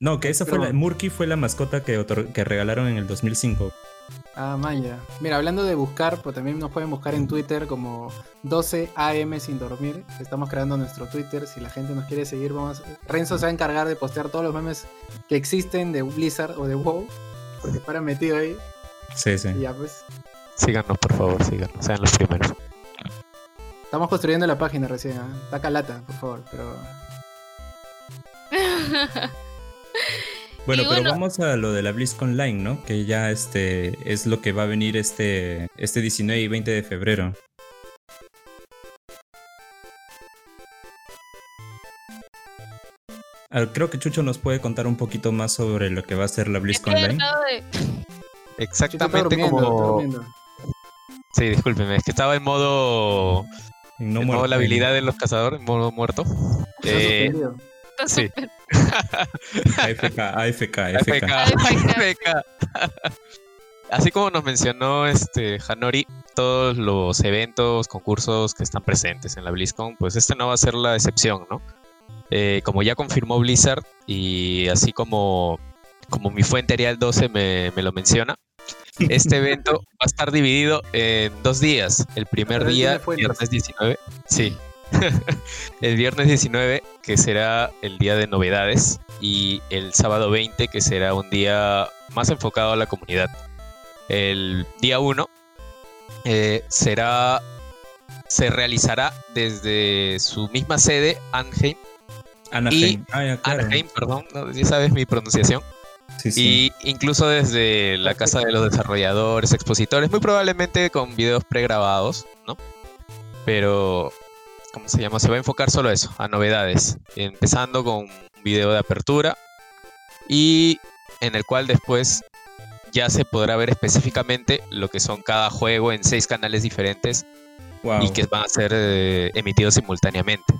No, que esa fue la. Murky fue la mascota que, otor- que regalaron en el 2005. Ah, maya. Mira, hablando de buscar, pues también nos pueden buscar en Twitter como 12 AM sin dormir. Estamos creando nuestro Twitter. Si la gente nos quiere seguir, vamos. Renzo se va a encargar de postear todos los memes que existen de Blizzard o de WoW. Porque para metido ahí. Sí, sí. Y ya pues. Síganos, por favor, síganos. Sean los primeros. Estamos construyendo la página recién. ¿ah? Está calata, por favor. Pero. Bueno, Y pero bueno- vamos a lo de la BlizzCon Online, ¿no? Que ya este es lo que va a venir este, este 19 y 20 de febrero. Ah, Creo que Chucho nos puede contar un poquito más sobre lo que va a ser la BlizzCon Online. de- Exactamente como. Sí, discúlpeme, es que estaba en modo. En no en modo muerto. la habilidad de los cazadores, en modo muerto. Eh. Está súper- AFK, AFK, AFK. AFK, AFK. Así como nos mencionó este Hanori, todos los eventos, concursos que están presentes en la BlizzCon, pues este no va a ser la excepción, ¿no? Eh, como ya confirmó Blizzard y así como, como mi fuente Arial 12 me, me lo menciona, este evento va a estar dividido en dos días. El primer día, viernes 19, sí. el viernes 19, que será el día de novedades, y el sábado 20, que será un día más enfocado a la comunidad. El día 1 eh, será se realizará desde su misma sede, Anaheim, Anaheim. Ah, ya, claro. Anaheim, perdón, no, ya sabes mi pronunciación. Sí, sí. Y incluso desde la casa de los desarrolladores, expositores, muy probablemente con videos pregrabados, ¿no? Pero, ¿cómo se llama? Se va a enfocar solo a eso, a novedades. Empezando con un video de apertura y en el cual después ya se podrá ver específicamente lo que son cada juego en seis canales diferentes Wow. y que van a ser eh, emitidos simultáneamente.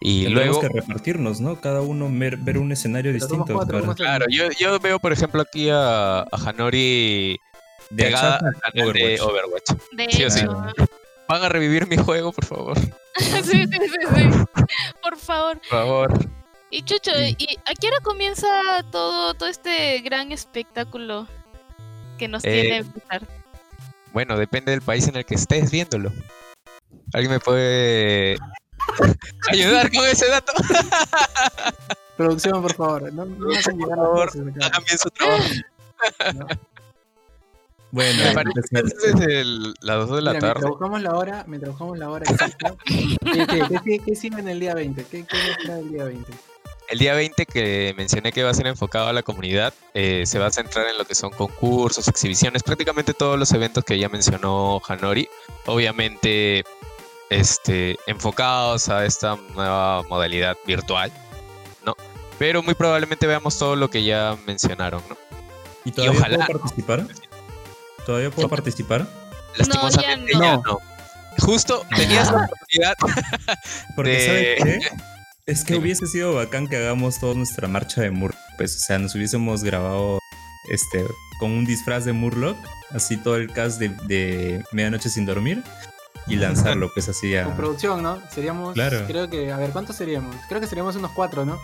Y Tendremos luego... que repartirnos, ¿no? Cada uno ver, ver un escenario Pero somos distinto. cuatro, para- ¿cómo Claro, yo, yo veo, por ejemplo, aquí a, a Hanori de pegada al canal de Overwatch. Overwatch. De Sí o sí. Van a revivir mi juego, por favor. sí, sí, sí, sí. Por favor. Por favor. Y Chucho, Sí. ¿y a qué hora comienza todo, todo este gran espectáculo que nos Eh, tiene Blizzard? Bueno, depende del país en el que estés viéndolo. ¿Alguien me puede ayudar con ese dato? Producción, por favor. No, no a favor, Hagan bien su trabajo. ¿no? Bueno, Me parece es desde el- las 2 de la Mira, tarde. mientras buscamos la hora, mientras buscamos la hora exacta. ¿Qué, qué, qué, qué sigue en el día 20? ¿Qué, qué el día 20? El día 20 que mencioné que va a ser enfocado a la comunidad, eh, se va a centrar en lo que son concursos, exhibiciones, prácticamente todos los eventos que ya mencionó Hanori. Obviamente, este, enfocados a esta nueva modalidad virtual, ¿no? Pero muy probablemente veamos todo lo que ya mencionaron, ¿no? ¿Y todavía ojalá- puedo participar? ¿Todavía puedo participar? Lastimosamente ya ya no. no. Justo tenías la oportunidad Porque de- ¿sabes qué? Es que hubiese sido bacán que hagamos toda nuestra marcha de Murloc. Pues, o sea, nos hubiésemos grabado este, con un disfraz de Murloc, así todo el cast de, de Medianoche sin dormir, y lanzarlo, pues así Con a. producción, ¿no? Seríamos, Claro. creo que, a ver, ¿cuántos seríamos? Creo que seríamos unos cuatro, ¿no?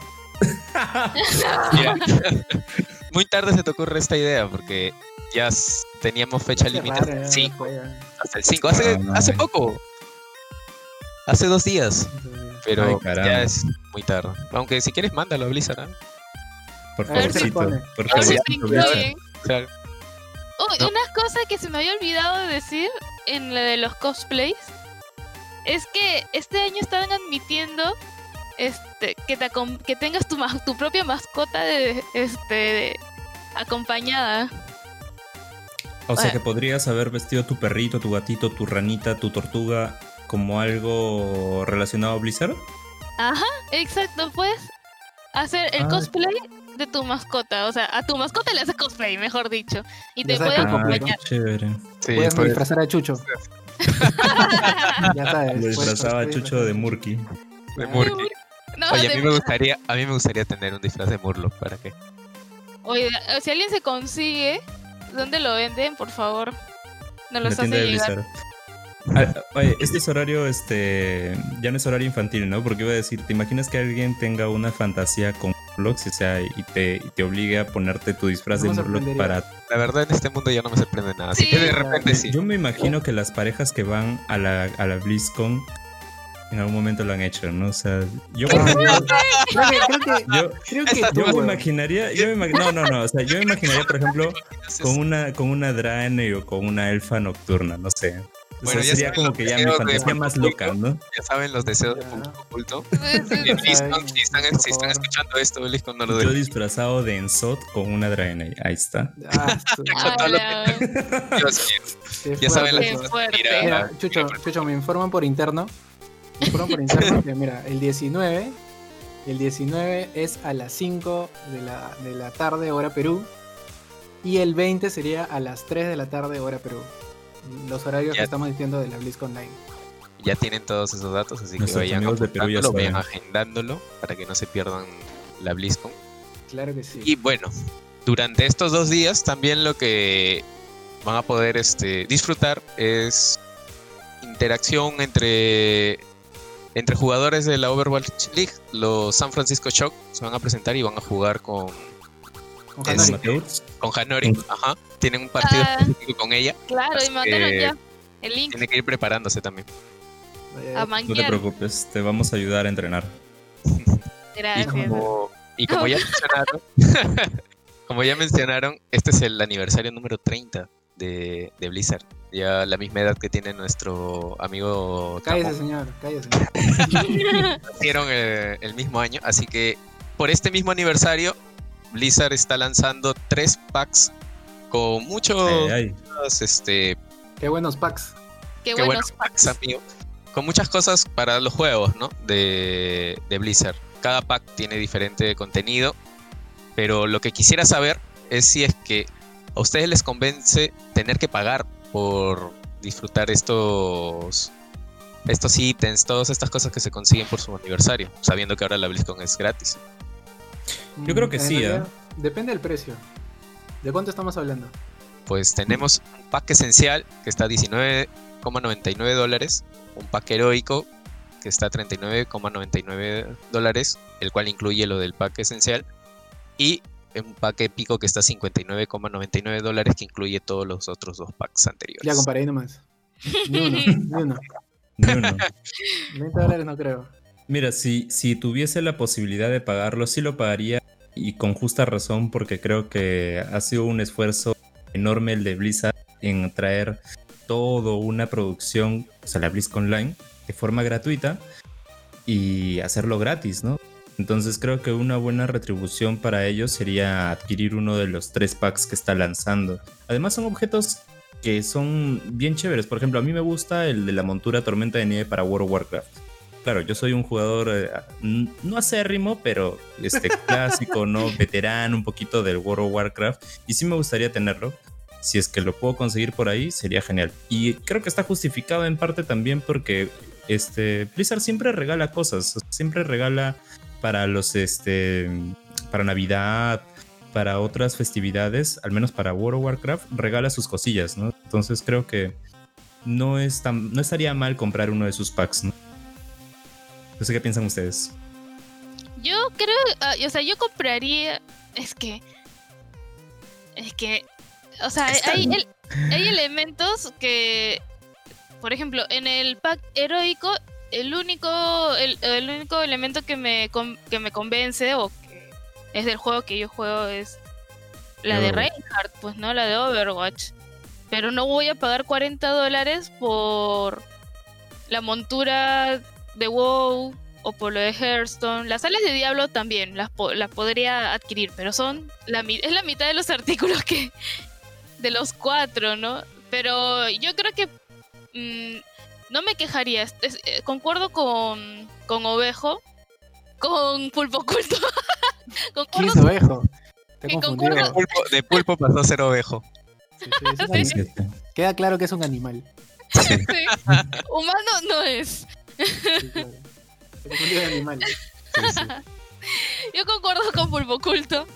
Muy tarde se te ocurre esta idea porque ya teníamos fecha límite hasta el ya 5. juega. Hasta el 5. Hace, Ah, no, hace ay. poco. Hace dos días. Pero Ay, ya es muy tarde. Aunque si quieres, mándalo a Blizzard. ¿ah? Por favorcito, por favorcito, Blizzard. Oh, No. Una cosa que se me había olvidado de decir en lo de los cosplays es que este año estaban admitiendo este que te que tengas tu, ma- tu propia mascota de este de- acompañada. O sea que podrías haber vestido tu perrito, tu gatito, tu ranita, tu tortuga como algo relacionado a Blizzard. Ajá, exacto, puedes hacer el Ah. cosplay de tu mascota, o sea, a tu mascota le haces cosplay, mejor dicho, y te puede Ah, acompañar. chévere. sí, Puedes disfrazar a Chucho. ya sabes. Lo disfrazaba puedes Chucho de Murky. de Murky. No, Oye, a mí me gustaría, a mí me gustaría tener un disfraz de Murloc, ¿para qué? Oye, si alguien se consigue, ¿dónde lo venden, por favor? Nos En los hace llegar. Ah, Oye, este es horario, este, ya no es horario infantil, ¿no? Porque iba a decir, ¿te imaginas que alguien tenga una fantasía con Murlocs, o sea, y te, y te obligue a ponerte tu disfraz No de Murloc para... La verdad, en este mundo ya no me sorprende nada. Así Sí. que de repente sí. Yo me imagino que las parejas que van a la, a la BlizzCon en algún momento lo han hecho, ¿no? O sea, yo, por ejemplo, Creo que, creo que, yo, creo que yo me imaginaría, yo me imag- no, no, no, o sea, yo me imaginaría, por ejemplo, con una, con una Draene o con una elfa nocturna, no sé. O Bueno, sea, ya sería como que ya mi fantasía más loca, ¿no? Ya saben los deseos de. Pulpo Oculto. Si están, si escuchando esto, BlizzCon no lo Yo disfrazado de Enzot con una Draene, ahí está. Ya saben las cosas Chucho, Chucho, me informan por interno. Me informan por interno que, mira, el 19, el 19 es a las 5 de la, de la tarde, hora Perú. Y el 20 sería a las 3 de la tarde, hora Perú. Los horarios Ya. que estamos diciendo de la BlizzCon Online. ya tienen todos esos datos, así que vayan de Perú ya vayan agendándolo para que no se pierdan la BlizzCon. Claro que sí. Y bueno, durante estos dos días también lo que van a poder este, disfrutar es interacción entre, entre jugadores de la Overwatch League. Los San Francisco Shock se van a presentar y van a jugar con, Con es- Hanori. Mateus, con Hanori. Ajá. Tienen un partido Ah. específico con ella. Claro, y mandaron ya el link Tiene que ir preparándose también. Eh, a no te preocupes, te vamos a ayudar a entrenar. Y Gracias. como, y como ya mencionaron, como ya mencionaron, este es el aniversario número 30 de, de Blizzard. Ya la misma edad que tiene nuestro amigo Cállese, señor, cállese. señor. Nacieron eh, el mismo año, así que por este mismo aniversario, Blizzard está lanzando tres packs con muchos Ay, ay. este, Qué buenos packs. Qué Qué buenos buenos packs, amigo. Con muchas cosas para los juegos, ¿no? De, de Blizzard. Cada pack tiene diferente contenido. Pero lo que quisiera saber es si es que a ustedes les convence tener que pagar por disfrutar estos estos ítems, todas estas cosas que se consiguen por su aniversario, sabiendo que ahora la BlizzCon es gratis. Yo creo que En sí, realidad, Depende del precio. ¿De cuánto estamos hablando? Pues tenemos un pack esencial que está a 19,99 dólares, un pack heroico que está a 39,99 dólares, el cual incluye lo del pack esencial, y un pack épico que está a 59,99 dólares que incluye todos los otros dos packs anteriores. Ya comparé nomás. Ni uno, ni uno. Ni uno. 20 dólares no creo. Mira, si, si tuviese la posibilidad de pagarlo, sí lo pagaría y con justa razón porque creo que ha sido un esfuerzo enorme el de Blizzard en traer todo una producción, o sea, la BlizzCon Online, de forma gratuita y hacerlo gratis, ¿no? Entonces creo que una buena retribución para ellos sería adquirir uno de los tres packs que está lanzando. Además son objetos que son bien chéveres. Por ejemplo, a mí me gusta el de la montura Tormenta de Nieve para World of Warcraft. Claro, yo soy un jugador eh, no acérrimo, pero este clásico, ¿no? Veterano, un poquito del World of Warcraft. Y sí me gustaría tenerlo. Si es que lo puedo conseguir por ahí, sería genial. Y creo que está justificado en parte también porque este, Blizzard siempre regala cosas. Siempre regala para los, este, para Navidad, para otras festividades, al menos para World of Warcraft, regala sus cosillas, ¿no? Entonces creo que no, es tan, no estaría mal comprar uno de sus packs, ¿no? No sé qué piensan ustedes. Yo creo, ah, o sea, yo compraría, es que, es que, o sea, hay, el- hay elementos que, por ejemplo, en el pack heroico, el único, el, el único elemento que me, con- que me convence o que es del juego que yo juego es la de. Reinhardt, pues no, la de Overwatch. Pero no voy a pagar 40 dólares por la montura de WoW o por lo de Hearthstone. Las alas de Diablo también las, po- las podría adquirir, pero son la, es la mitad de los artículos que de los cuatro, ¿no? Pero yo creo que mm, no me quejaría. Es- es- eh, concuerdo con, con Ovejo, con Pulpo Culto. ¿Quién es ovejo? Te Que concuerdo- Pulpo- de pulpo pasó a ser ovejo. Sí, sí, Sí. Queda claro que es un animal. Sí. Humano no es. Sí, claro. De animal. Sí, sí. Yo concuerdo con Pulpo Culto.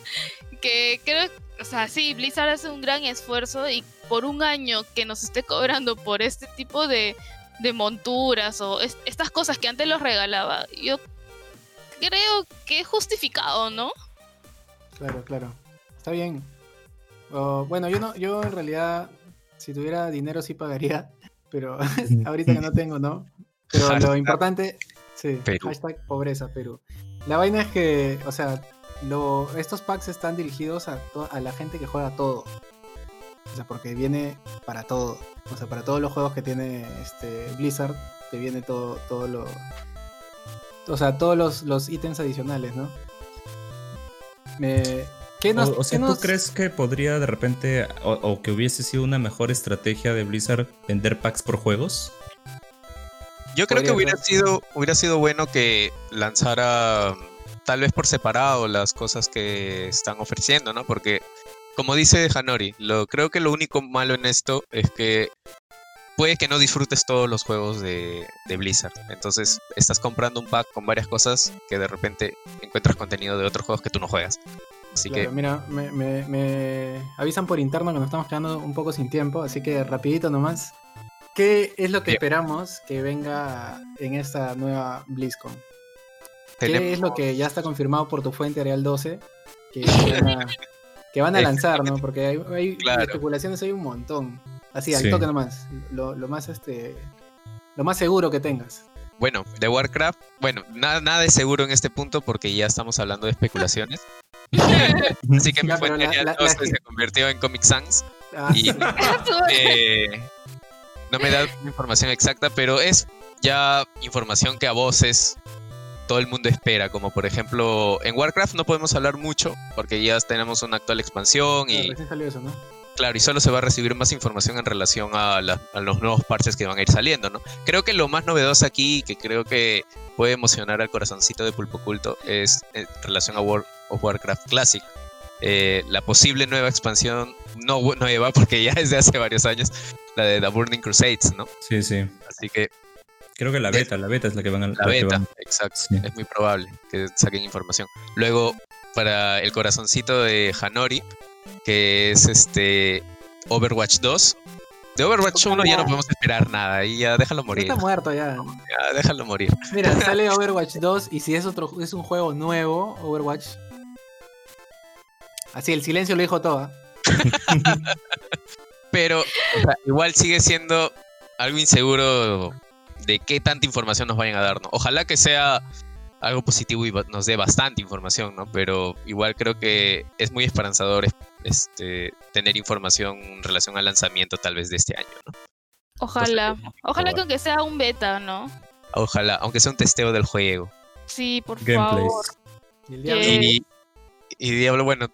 Que creo, o sea, sí, Blizzard hace un gran esfuerzo y por un año que nos esté cobrando por este tipo de, de monturas o es- estas cosas que antes los regalaba, yo creo que es justificado, ¿no? Claro, claro. Está bien. Bueno, yo no, yo en realidad, si tuviera dinero sí pagaría, pero ahorita que no tengo, ¿no? Pero lo importante, sí, Perú. hashtag pobreza Perú. La vaina es que, o sea, lo, estos packs están dirigidos a, a la gente que juega todo. O sea, porque viene para todo. O sea, para todos los juegos que tiene este Blizzard, te viene todo, todo lo. O sea, todos los, los ítems adicionales, ¿no? Me, ¿Qué nos, O, o sea, qué ¿tú nos- crees que podría de repente, o, o que hubiese sido una mejor estrategia de Blizzard vender packs por juegos? Yo creo que hubiera ser. sido, hubiera sido bueno que lanzara tal vez por separado las cosas que están ofreciendo, ¿no? Porque, como dice Hanori, lo, creo que lo único malo en esto es que puede que no disfrutes todos los juegos de, de Blizzard. Entonces, estás comprando un pack con varias cosas que de repente encuentras contenido de otros juegos que tú no juegas. Así Claro, que, mira, me, me- me avisan por interno que nos estamos quedando un poco sin tiempo, así que rapidito nomás. ¿Qué es lo que Bien. esperamos que venga en esta nueva BlizzCon? ¿Qué tenemos- es lo que ya está confirmado por tu fuente Real 12? Que que van a lanzar, ¿no? Porque hay, hay Claro. especulaciones, hay un montón. Así, al Sí. toque nomás. Lo, lo más este. Lo más seguro que tengas. Bueno, de Warcraft, bueno, nada, nada es seguro en este punto porque ya estamos hablando de especulaciones. Así que mi Ya, pero fuente la- Real la- 12 la- se convirtió en Comic Sans. Ah, Y- Eh, no me da información exacta, pero es ya información que a voces todo el mundo espera. Como por ejemplo, en Warcraft no podemos hablar mucho porque ya tenemos una actual expansión y recién salió eso, ¿no? claro, y solo se va a recibir más información en relación a, la- a los nuevos parches que van a ir saliendo, ¿no? Creo que lo más novedoso aquí, que creo que puede emocionar al corazoncito de Pulpo Culto, es en relación a World of Warcraft Classic. Eh, la posible nueva expansión, no nueva, porque ya es de hace varios años, la de The Burning Crusades, ¿no? Sí, sí. Así que Creo que la De- beta, la beta es la que van a la beta, van- exacto, Sí. es muy probable que saquen información. Luego, para el corazoncito de Hanori, que es este Overwatch 2. De Overwatch 1 ya no podemos esperar nada, y ya déjalo morir. está muerto ya. Ya, déjalo morir. Mira, sale Overwatch 2 y si es otro es un juego nuevo, Overwatch. Así, el silencio lo dijo todo. ¿ah? Pero o sea, igual sigue siendo algo inseguro de qué tanta información nos vayan a dar, ¿no? Ojalá que sea algo positivo y nos dé bastante información, ¿no? Pero igual creo que es muy esperanzador este, tener información en relación al lanzamiento tal vez de este año, ¿no? Ojalá. Ojalá que aunque sea un beta, ¿no? Ojalá, aunque sea un testeo del juego. Sí, por Gameplays. favor. Y diablo. Y, y Diablo, bueno,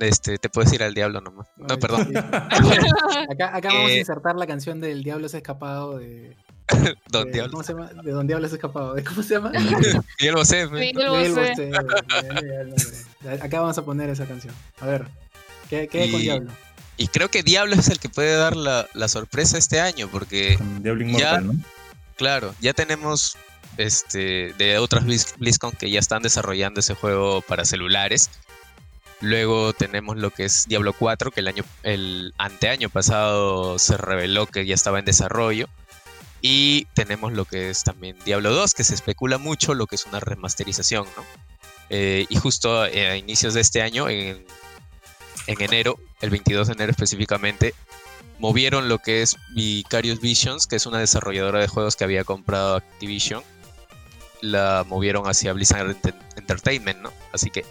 este, te puedes ir al Diablo nomás. No, Ay, perdón, sí. Acá, acá vamos a Eh, insertar la canción del Diablo se ha escapado de. Don de- Diablo. ¿Cómo se llama? De Don Diablo se ha escapado. ¿De ¿Cómo se llama? Miguel Bosé. Miguel Bosé. Ya, ya, ya. Acá vamos a poner esa canción. A ver. ¿Qué, qué hay con Diablo? Y creo que Diablo es el que puede dar la, la sorpresa este año, porque Con Diablo Immortal, ¿no? Claro, ya tenemos este de otras Blizz- BlizzCon que ya están desarrollando ese juego para celulares. Luego tenemos lo que es Diablo 4, que el año el anteaño pasado se reveló que ya estaba en desarrollo. Y tenemos lo que es también Diablo 2, que se especula mucho lo que es una remasterización, ¿no? Eh, y justo eh, a inicios de este año, en, en enero, el 22 de enero específicamente, movieron lo que es Vicarious Visions, que es una desarrolladora de juegos que había comprado Activision. La movieron hacia Blizzard Ent- Entertainment, ¿no? Así que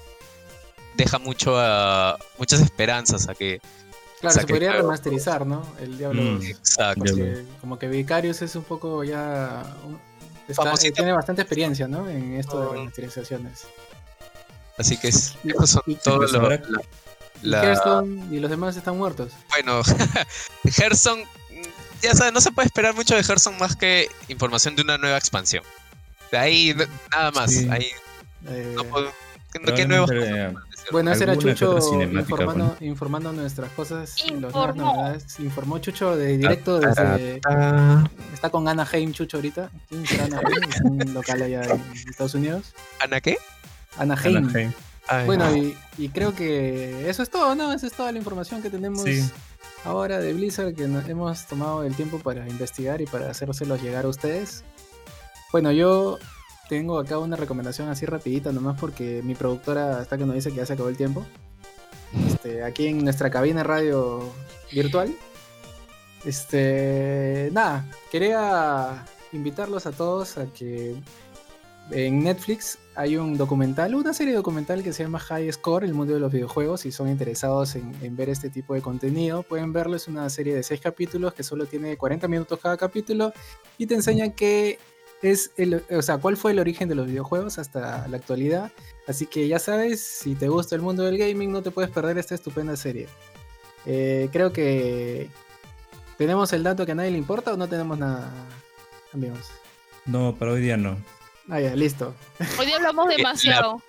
deja mucho muchas esperanzas a que Claro, se podría remasterizar, ¿no? El Diablo Mm. 2. exacto Porque como que Vicarious es un poco ya... está- tiene bastante experiencia, ¿no? En esto de remasterizaciones. así que es, estos son todos los la- Y la- Hearthstone y los demás están muertos. bueno Hearthstone ya sabes no se puede esperar mucho de Hearthstone más que información de una nueva expansión de ahí nada más Sí. ahí Eh, no puedo ¿qué, nuevos eh, Bueno, ese era Alguna que Chucho informando, bueno. informando nuestras cosas. y las nuevas Informó. novedades. Informó Chucho de directo desde... Está con Anaheim Chucho ahorita. ¿Quién será Anaheim? Es un local allá en Estados Unidos. ¿Ana qué? Anaheim. Anaheim. Ay, Bueno, y, y creo que eso es todo, ¿no? Esa es toda la información que tenemos Sí. ahora de Blizzard, que nos hemos tomado el tiempo para investigar y para hacérselos llegar a ustedes. Bueno, yo tengo acá una recomendación así rapidita nomás porque mi productora está que nos dice que ya se acabó el tiempo. Este, aquí en nuestra cabina radio virtual. Este, nada, quería invitarlos a todos a que en Netflix hay un documental, una serie documental que se llama High Score, el mundo de los videojuegos. Si son interesados en, en ver este tipo de contenido, pueden verlo. Es una serie de seis capítulos que solo tiene 40 minutos cada capítulo y te enseñan qué es el, o sea, cuál fue el origen de los videojuegos hasta la actualidad. Así que ya sabes, si te gusta el mundo del gaming, no te puedes perder esta estupenda serie. Eh, creo que tenemos el dato que a nadie le importa o no tenemos nada, amigos. No, para hoy día no. Ah, ya, listo. Hoy día hablamos la- demasiado.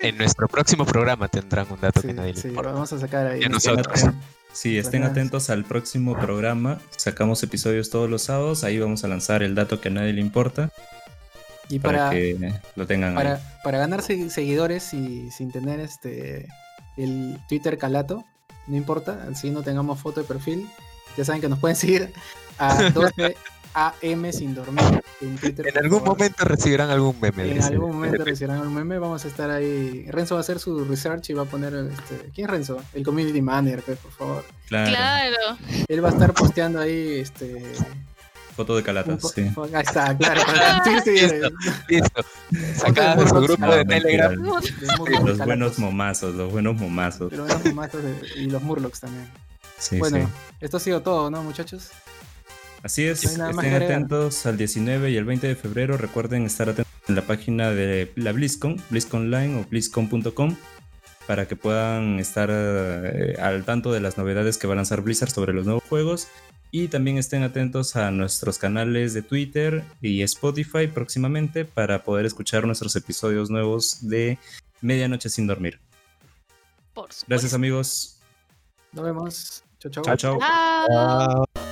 En nuestro próximo programa tendrán un dato Sí, que nadie le sí, importa. vamos a sacar ahí. A. Sí, estén Buenas. atentos al próximo programa. Sacamos episodios todos los sábados. Ahí vamos a lanzar el dato que a nadie le importa. Y Para, para, que lo tengan ahí. para, para ganar se- seguidores y sin tener este el Twitter calato, no importa, así no tengamos foto de perfil, ya saben que nos pueden seguir a 12 AM sin dormir en Twitter. En algún favor. momento recibirán algún meme. En ese- algún momento recibirán un meme, vamos a estar ahí. Renzo va a hacer su research y va a poner este. ¿Quién es Renzo? El community manager, por favor. Claro. Claro. Él va a estar posteando ahí este. Foto de un calatas, po- sí. Ahí está, claro. sí, sí, Listo. Listo. De su grupo no, de. Telegram. Los buenos momazos, los buenos momazos. Pero buenos formatos de- y los Murlocs también. Sí, bueno, sí. esto ha sido todo, ¿no, muchachos? Así es, No estén atentos al 19 y el 20 de febrero. Recuerden estar atentos en la página de la BlizzCon, BlizzConline o BlizzCon.com, para que puedan estar eh, al tanto de las novedades que va a lanzar Blizzard sobre los nuevos juegos. Y también estén atentos a nuestros canales de Twitter y Spotify próximamente para poder escuchar nuestros episodios nuevos de Medianoche sin dormir. Por supuesto. Gracias amigos. Nos vemos. Chau, chau. Chao, chao. Chao.